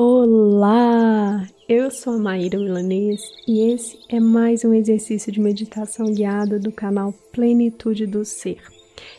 Olá! Eu sou a Maíra Milanês e esse é mais um exercício de meditação guiada do canal Plenitude do Ser.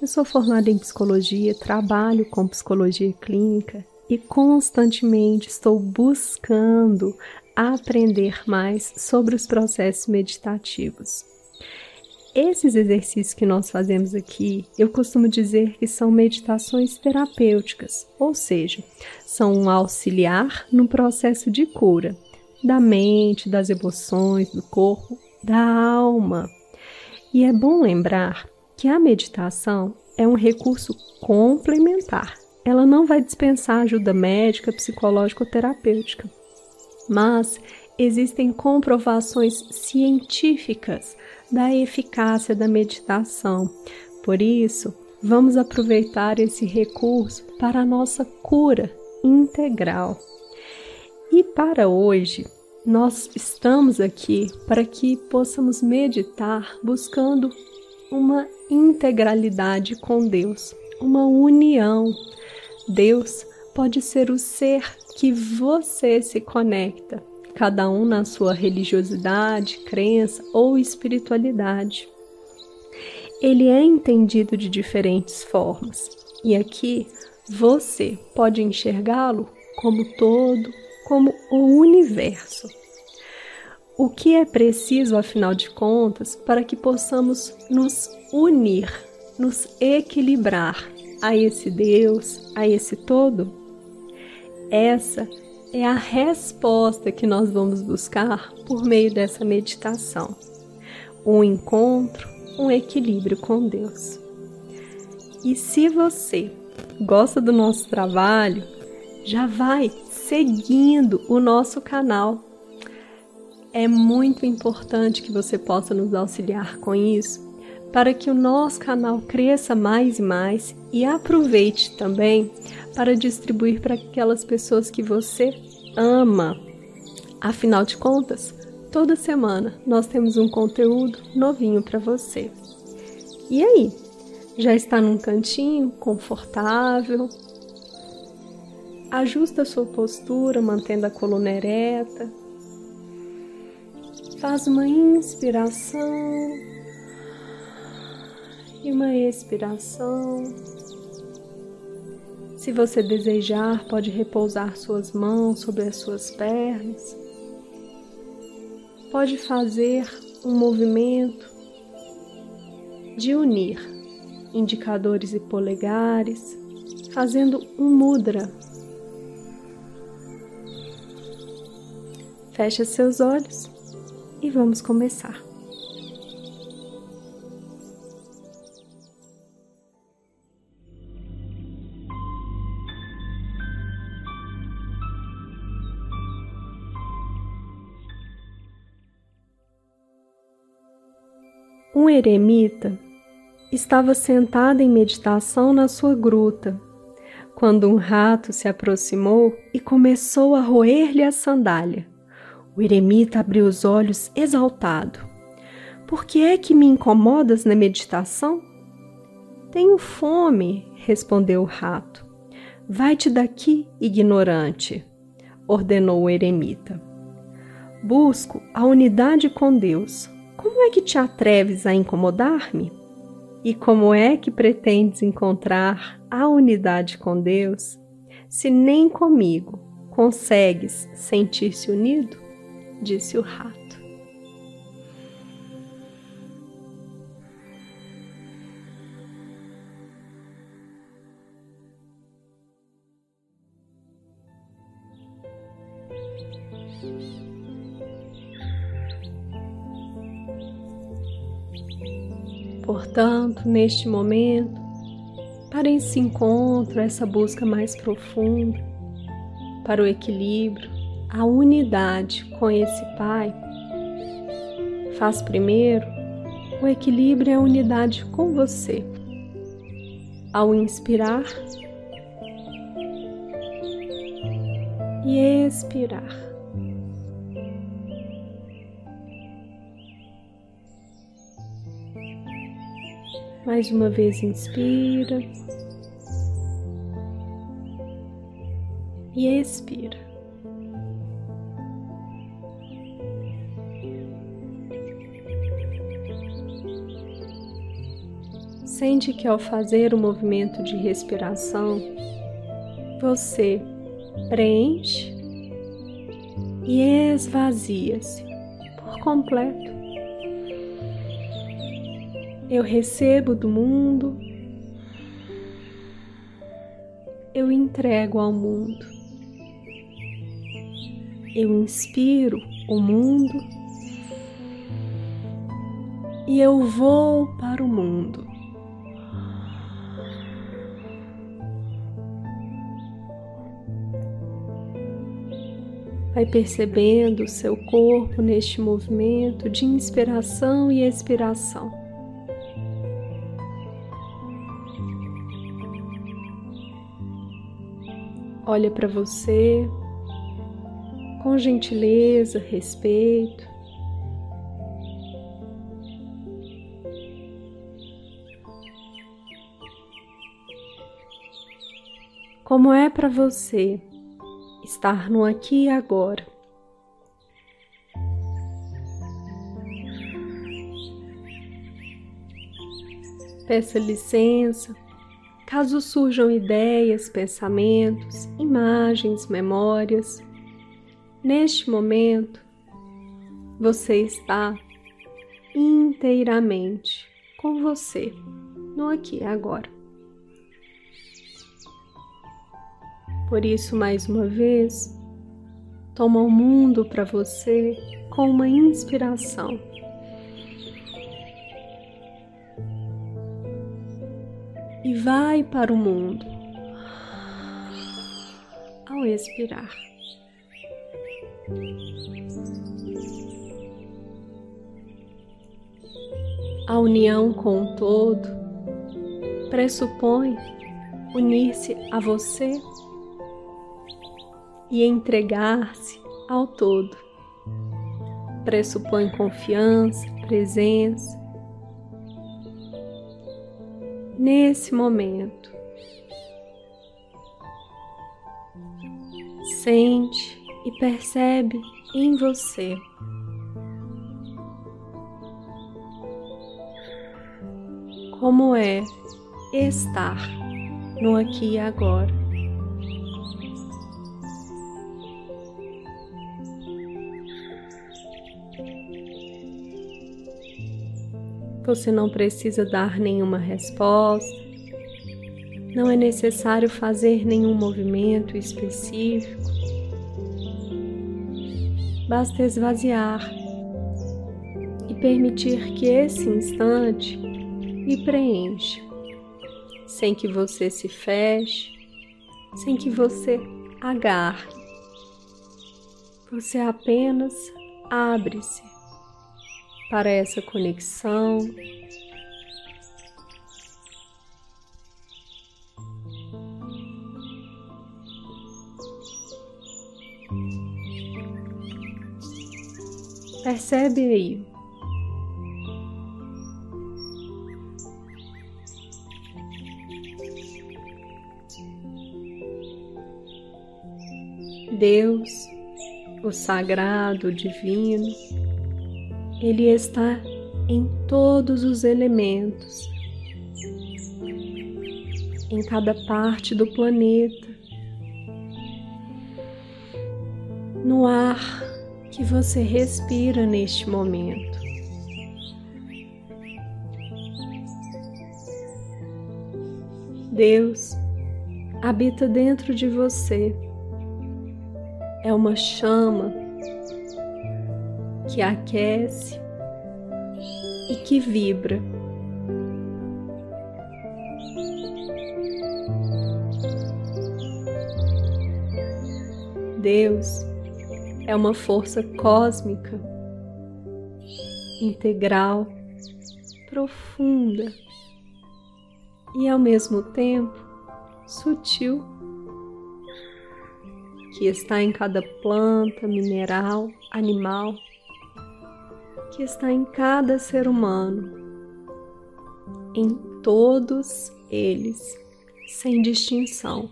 Eu sou formada em psicologia, trabalho com psicologia clínica e constantemente estou buscando aprender mais sobre os processos meditativos. Esses exercícios que nós fazemos aqui, eu costumo dizer que são meditações terapêuticas, ou seja, são um auxiliar no processo de cura da mente, das emoções, do corpo, da alma. E é bom lembrar que a meditação é um recurso complementar. Ela não vai dispensar ajuda médica, psicológica ou terapêutica. Mas existem comprovações científicas da eficácia da meditação. Por isso, vamos aproveitar esse recurso para a nossa cura integral. E para hoje, nós estamos aqui para que possamos meditar buscando uma integralidade com Deus, uma união. Deus pode ser o ser que você se conecta cada um na sua religiosidade, crença ou espiritualidade. Ele é entendido de diferentes formas, e aqui você pode enxergá-lo como todo, como o universo. O que é preciso, afinal de contas, para que possamos nos unir, nos equilibrar a esse Deus, a esse todo? Essa é a resposta que nós vamos buscar por meio dessa meditação. Um encontro, um equilíbrio com Deus. E se você gosta do nosso trabalho, já vai seguindo o nosso canal. É muito importante que você possa nos auxiliar com isso, para que o nosso canal cresça mais e mais e aproveite também para distribuir para aquelas pessoas que você ama. Afinal de contas, toda semana nós temos um conteúdo novinho para você. E aí? Já está num cantinho confortável? Ajusta a sua postura, mantendo a coluna ereta. Faz uma inspiração e uma expiração. Se você desejar, pode repousar suas mãos sobre as suas pernas. Pode fazer um movimento de unir indicadores e polegares, fazendo um mudra. Feche seus olhos e vamos começar. Um eremita estava sentado em meditação na sua gruta, quando um rato se aproximou e começou a roer-lhe a sandália. O eremita abriu os olhos exaltado. Por que é que me incomodas na meditação? Tenho fome, respondeu o rato. Vai-te daqui, ignorante, ordenou o eremita. Busco a unidade com Deus, como é que te atreves a incomodar-me? E como é que pretendes encontrar a unidade com Deus se nem comigo consegues sentir-se unido? Disse o rato. Portanto, neste momento, para esse encontro, essa busca mais profunda, para o equilíbrio, a unidade com esse Pai, faz primeiro o equilíbrio e a unidade com você. Ao inspirar e expirar. Mais uma vez inspira e expira. Sente que ao fazer o movimento de respiração, você preenche e esvazia-se por completo. Eu recebo do mundo, eu entrego ao mundo. Eu inspiro o mundo e eu vou para o mundo. Vai percebendo o seu corpo neste movimento de inspiração e expiração. Olha para você com gentileza, respeito. Como é para você estar no aqui e agora. Peça licença caso surjam ideias, pensamentos, imagens, memórias. Neste momento, você está inteiramente com você, no aqui e agora. Por isso, mais uma vez, toma o mundo para você com uma inspiração. E vai para o mundo ao expirar. A união com o todo pressupõe unir-se a você e entregar-se ao todo. Pressupõe confiança, presença. Nesse momento, sente e percebe em você como é estar no aqui e agora. Você não precisa dar nenhuma resposta, não é necessário fazer nenhum movimento específico. Basta esvaziar e permitir que esse instante lhe preencha, sem que você se feche, sem que você agarre. Você apenas abre-se para essa conexão. Percebe aí. Deus, o sagrado, o divino, ele está em todos os elementos, em cada parte do planeta, no ar que você respira neste momento. Deus habita dentro de você. É uma chama que aquece e que vibra. Deus é uma força cósmica, integral, profunda e ao mesmo tempo sutil, que está em cada planta, mineral, animal que está em cada ser humano, em todos eles, sem distinção.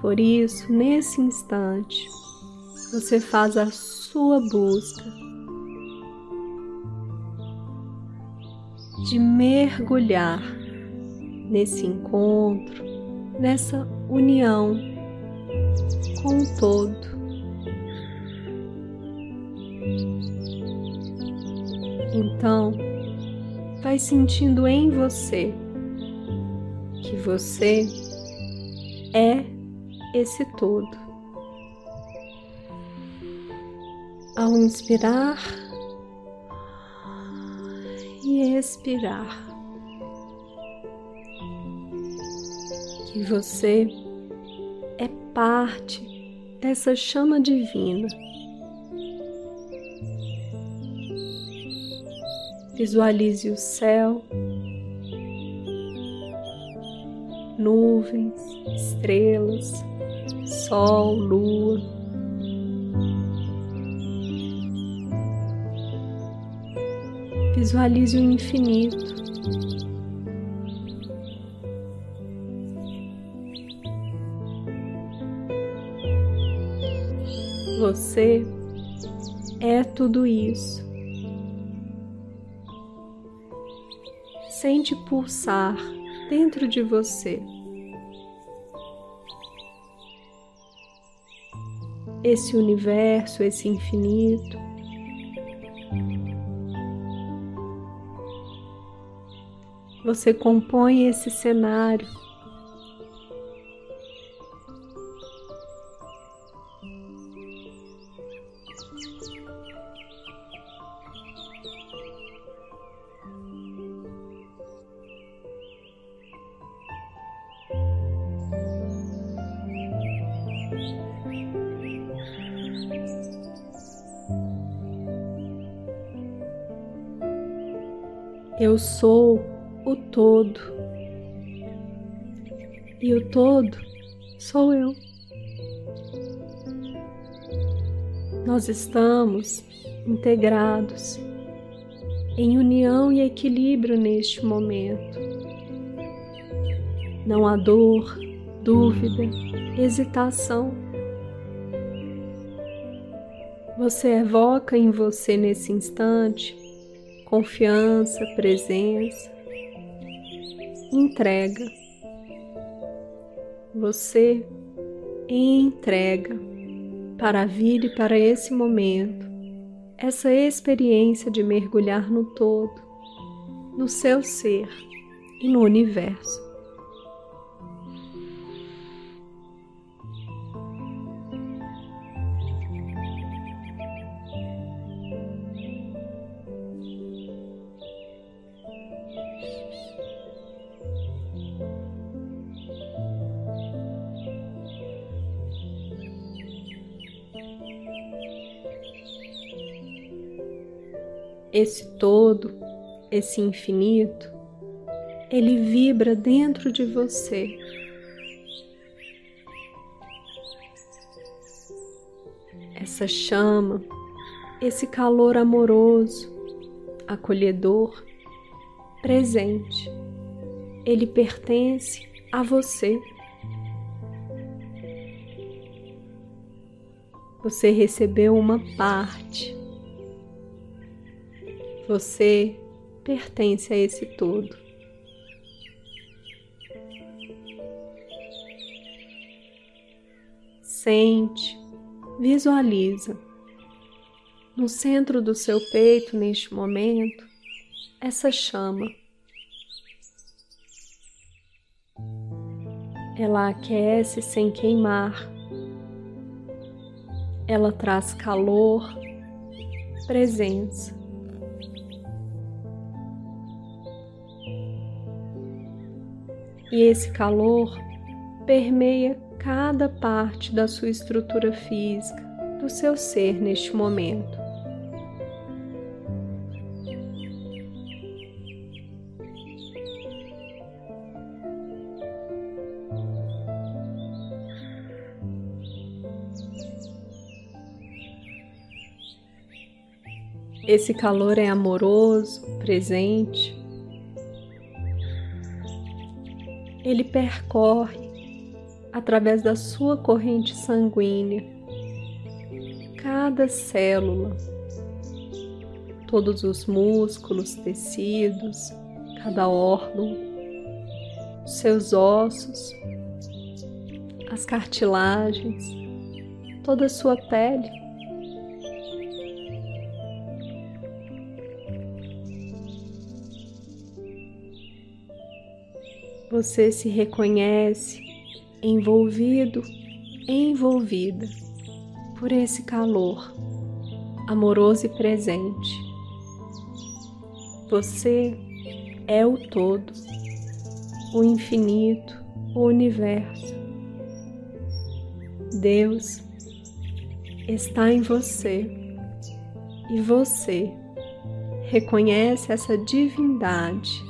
Por isso, nesse instante, você faz a sua busca de mergulhar nesse encontro, nessa união com o todo. Então, vai sentindo em você que você é esse todo. Ao inspirar e expirar, que você é parte dessa chama divina. Visualize o céu, nuvens, estrelas, sol, lua. Visualize o infinito. Você é tudo isso. Sente pulsar dentro de você. Esse universo, esse infinito. Você compõe esse cenário sou o todo. E o todo sou eu. Nós estamos integrados em união e equilíbrio neste momento. Não há dor, dúvida, hesitação. Você evoca em você nesse instante confiança, presença, entrega. Você entrega para a vida e para esse momento essa experiência de mergulhar no todo, no seu ser e no universo. Esse todo, esse infinito, ele vibra dentro de você. Essa chama, esse calor amoroso, acolhedor, presente, ele pertence a você. Você recebeu uma parte você pertence a esse todo. Sente, visualiza no centro do seu peito neste momento essa chama. Ela aquece sem queimar. Ela traz calor, presença. E esse calor permeia cada parte da sua estrutura física, do seu ser neste momento. Esse calor é amoroso, presente, ele percorre através da sua corrente sanguínea cada célula, todos os músculos, tecidos, cada órgão, seus ossos, as cartilagens, toda a sua pele. Você se reconhece envolvido, envolvida por esse calor amoroso e presente. Você é o todo, o infinito, o universo. Deus está em você e você reconhece essa divindade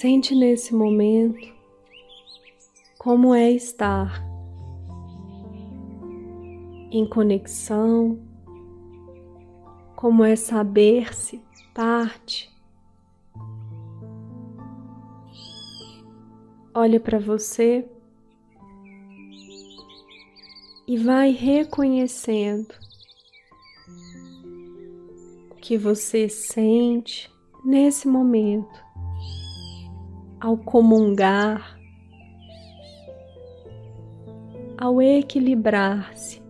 Sente nesse momento como é estar em conexão, como é saber-se parte. Olha para você e vai reconhecendo o que você sente nesse momento ao comungar, ao equilibrar-se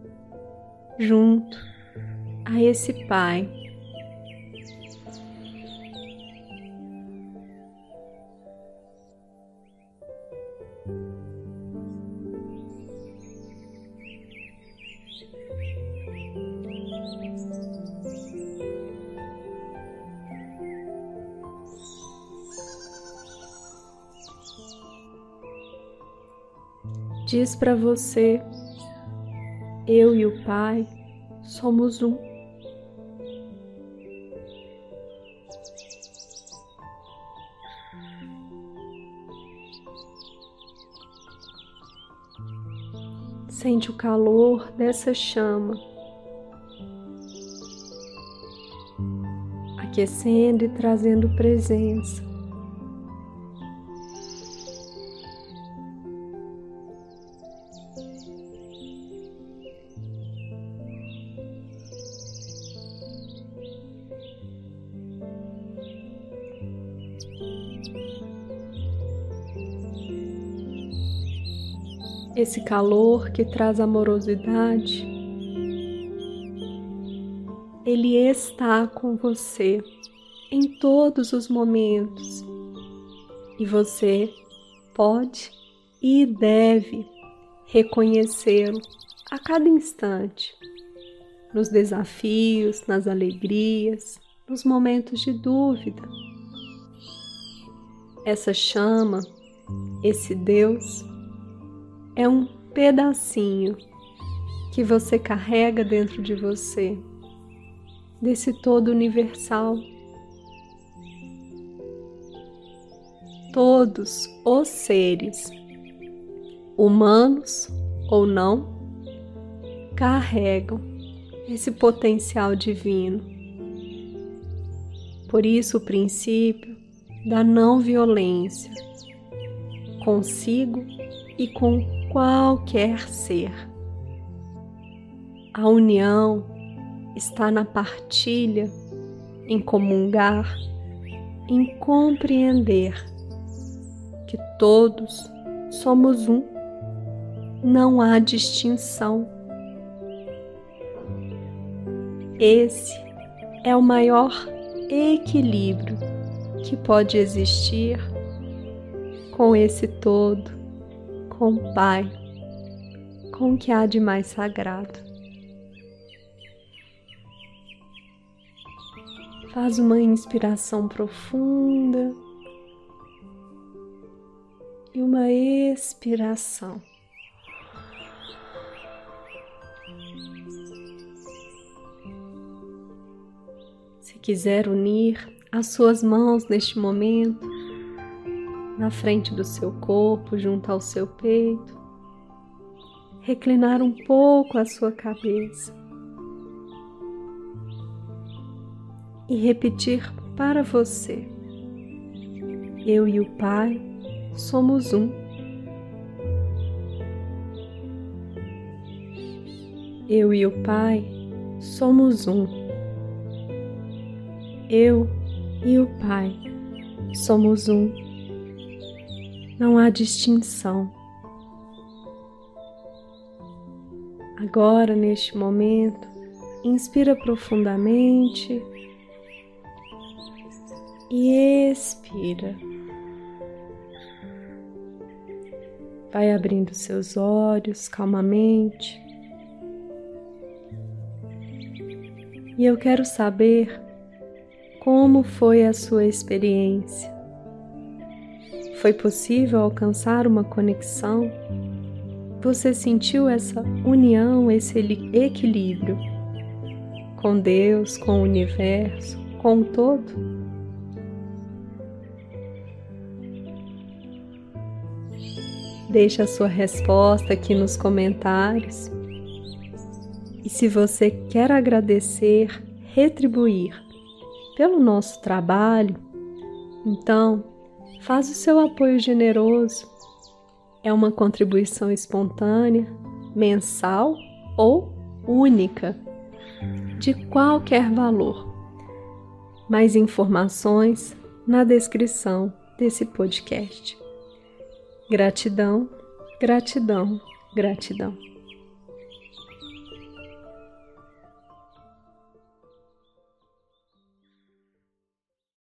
junto a esse Pai diz para você: eu e o Pai somos um. Sente o calor dessa chama, aquecendo e trazendo presença. Esse calor que traz amorosidade, ele está com você em todos os momentos e você pode e deve reconhecê-lo a cada instante, nos desafios, nas alegrias, nos momentos de dúvida. Essa chama, esse Deus, é um pedacinho que você carrega dentro de você, desse todo universal. Todos os seres, humanos ou não, carregam esse potencial divino. Por isso, o princípio da não violência consigo e com qualquer ser. A união está na partilha, em comungar, em compreender que todos somos um, não há distinção. Esse é o maior equilíbrio que pode existir com esse todo com Pai, com o que há de mais sagrado. Faz uma inspiração profunda e uma expiração. Se quiser unir as suas mãos neste momento, na frente do seu corpo, junto ao seu peito. Reclinar um pouco a sua cabeça. e repetir para você: Eu e o Pai somos um. Eu e o Pai somos um. Eu e o Pai somos um. Não há distinção. Agora, neste momento, inspira profundamente e expira. Vai abrindo seus olhos calmamente. E eu quero saber como foi a sua experiência. Foi possível alcançar uma conexão? Você sentiu essa união, esse equilíbrio com Deus, com o universo, com o todo? Deixe a sua resposta aqui nos comentários. E se você quer agradecer, retribuir pelo nosso trabalho, então faz o seu apoio generoso. É uma contribuição espontânea, mensal ou única, de qualquer valor. Mais informações na descrição desse podcast. Gratidão, gratidão, gratidão.